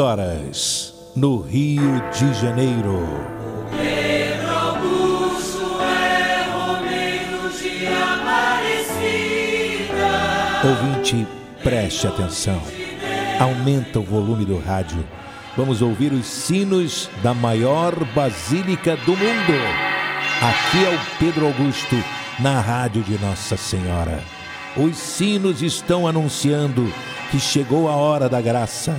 horas, no Rio de Janeiro. Pedro Augusto é Romeiro de Aparecida. Ouvinte, preste atenção. Aumenta o volume do rádio. Vamos ouvir os sinos da maior basílica do mundo. Aqui é o Pedro Augusto, na rádio de Nossa Senhora. Os sinos estão anunciando que chegou a hora da graça,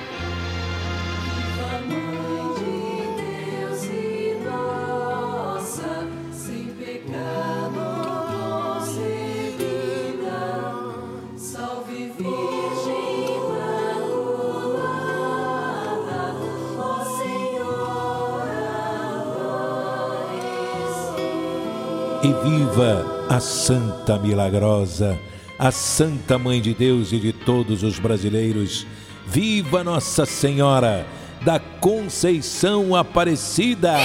E viva a Santa Milagrosa, a Santa Mãe de Deus e de todos os brasileiros. Viva Nossa Senhora da Conceição Aparecida!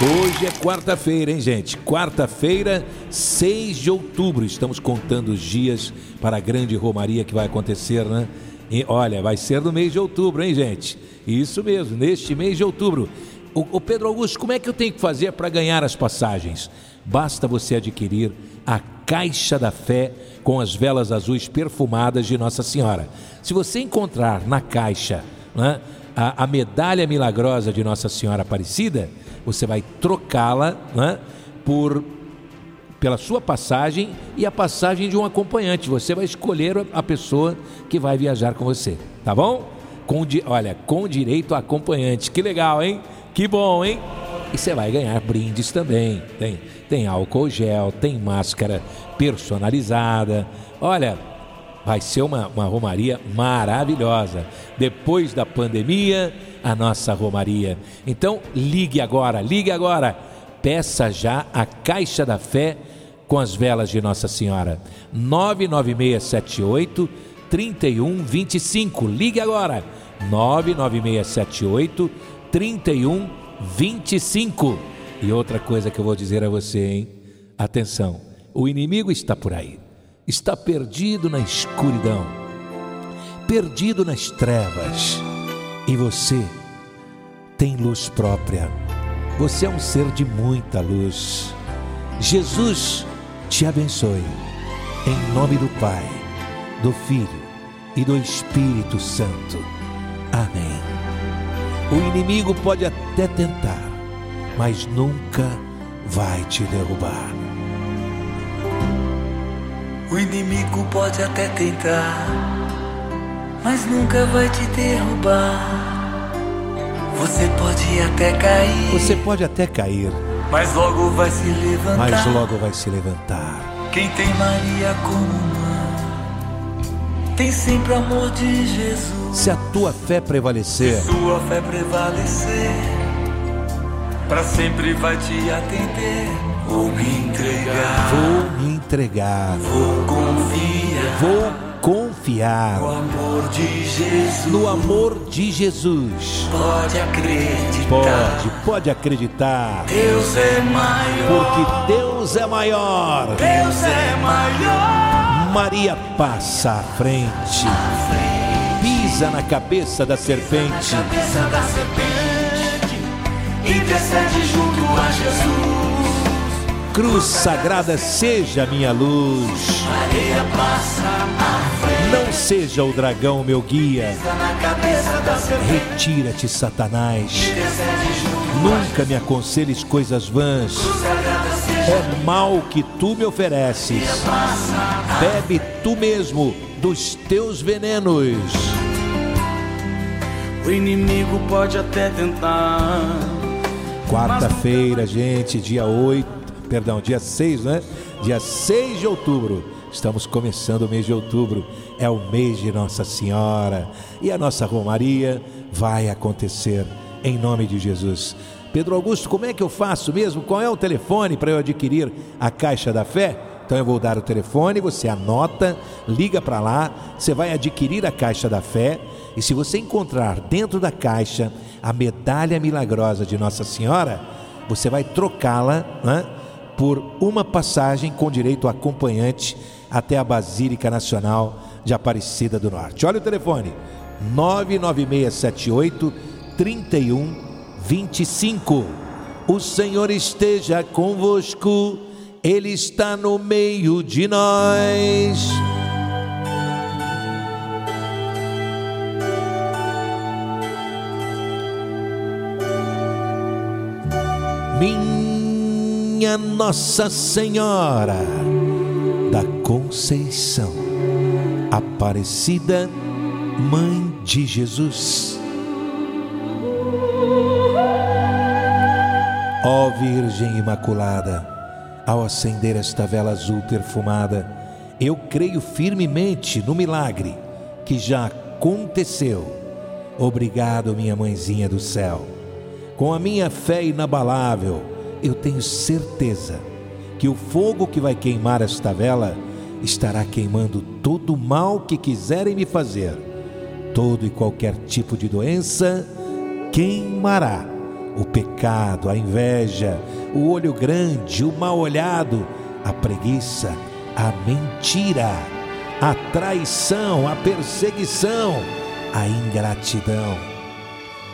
Hoje é quarta-feira, hein, gente? Quarta-feira, 6 de outubro. Estamos contando os dias para a grande romaria que vai acontecer, né? E, olha, vai ser no mês de outubro, hein, gente? Isso mesmo, neste mês de outubro. O, Pedro Augusto, como é que eu tenho que fazer para ganhar as passagens? Basta você adquirir a Caixa da Fé com as velas azuis perfumadas de Nossa Senhora. Se você encontrar na caixa né, a, a, medalha milagrosa de Nossa Senhora Aparecida, você vai trocá-la né, por pela sua passagem e a passagem de um acompanhante. Você vai escolher a pessoa que vai viajar com você, tá bom? Com, olha, com direito a acompanhante. Que legal, hein? Que bom, hein? E você vai ganhar brindes também. Tem, tem álcool gel, tem máscara personalizada. Olha, vai ser uma, uma romaria maravilhosa. Depois da pandemia, a nossa romaria. Então, ligue agora, ligue agora. Peça já a Caixa da Fé com as velas de Nossa Senhora. 99678 3125. Ligue agora. 99678 3125. E outra coisa que eu vou dizer a você, hein? Atenção, o inimigo está por aí. Está perdido na escuridão. Perdido nas trevas. E você tem luz própria. Você é um ser de muita luz. Jesus te abençoe. Em nome do Pai, do Filho e do Espírito Santo. Amém. O inimigo pode até tentar, mas nunca vai te derrubar. O inimigo pode até tentar, mas nunca vai te derrubar. Você pode até cair. Você pode até cair, mas logo vai se levantar. Mas logo vai se levantar. Quem tem Maria como mãe, tem sempre o amor de Jesus. Se a tua fé prevalecer, se sua fé prevalecer, para sempre vai te atender. Vou me entregar, vou me entregar, vou confiar, vou confiar no amor de Jesus. No amor de Jesus. Pode acreditar, pode, pode acreditar. Deus é maior, porque Deus é maior. Deus é maior. Maria passa à frente. Pisa na cabeça da serpente. Intercede junto a Jesus. Cruz sagrada seja minha luz. Maria passa à frente. Não seja o dragão meu guia. Retira-te, Satanás. Nunca me aconselhes coisas vãs. É mal que tu me ofereces. Bebe tu mesmo dos teus venenos. O inimigo pode até tentar. Quarta-feira, gente, dia 8, perdão, dia 6, né? Dia 6 de outubro. Estamos começando o mês de outubro. É o mês de Nossa Senhora. E a nossa Romaria vai acontecer em nome de Jesus. Pedro Augusto, como é que eu faço mesmo? Qual é o telefone para eu adquirir a Caixa da Fé? Então eu vou dar o telefone, você anota, liga para lá, você vai adquirir a Caixa da Fé e se você encontrar dentro da caixa a medalha milagrosa de Nossa Senhora, você vai trocá-la né, por uma passagem com direito acompanhante até a Basílica Nacional de Aparecida do Norte. Olha o telefone: 99678 3125. O Senhor esteja convosco, Ele está no meio de nós. Minha Nossa Senhora da Conceição, Aparecida, Mãe de Jesus. Ó Virgem Imaculada, ao acender esta vela azul perfumada, eu creio firmemente no milagre que já aconteceu. Obrigado, minha mãezinha do céu. Com a minha fé inabalável, eu tenho certeza que o fogo que vai queimar esta vela estará queimando todo o mal que quiserem me fazer. Todo e qualquer tipo de doença queimará. O pecado, a inveja, o olho grande, o mal olhado, a preguiça, a mentira, a traição, a perseguição, a ingratidão,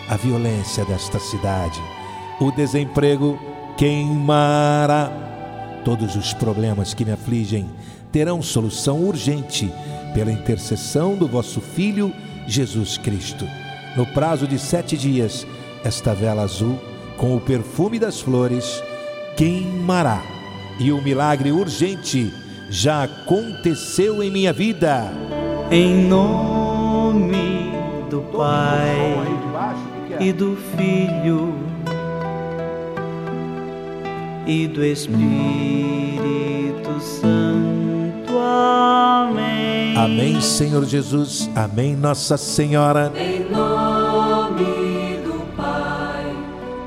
a violência desta cidade, o desemprego queimará. Todos os problemas que me afligem terão solução urgente pela intercessão do vosso Filho Jesus Cristo. No prazo de sete dias, esta vela azul, com o perfume das flores, queimará. E o milagre urgente já aconteceu em minha vida. Em nome do Pai e do Filho e do Espírito Santo. Amém. Amém, Senhor Jesus. Amém, Nossa Senhora. Em nome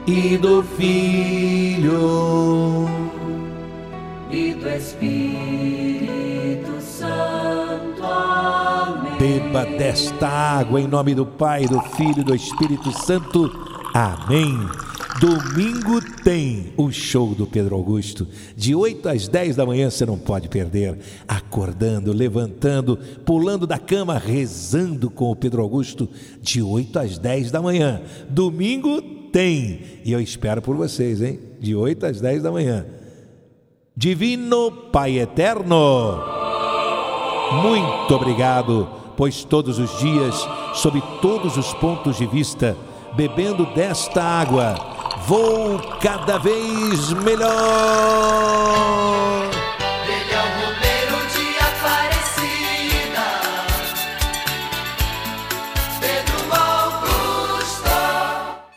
E do Filho. e do Espírito Santo. Amém. Beba desta água em nome do Pai, do Filho e do Espírito Santo. Amém. Domingo tem o show do Pedro Augusto. De 8 às 10 da manhã você não pode perder. Acordando, levantando, pulando da cama, rezando com o Pedro Augusto. De 8 às 10 da manhã. Domingo tem. E eu espero por vocês, hein? De 8 às 10 da manhã. Divino Pai Eterno. Muito obrigado, pois todos os dias, sob todos os pontos de vista, bebendo desta água, vou cada vez melhor.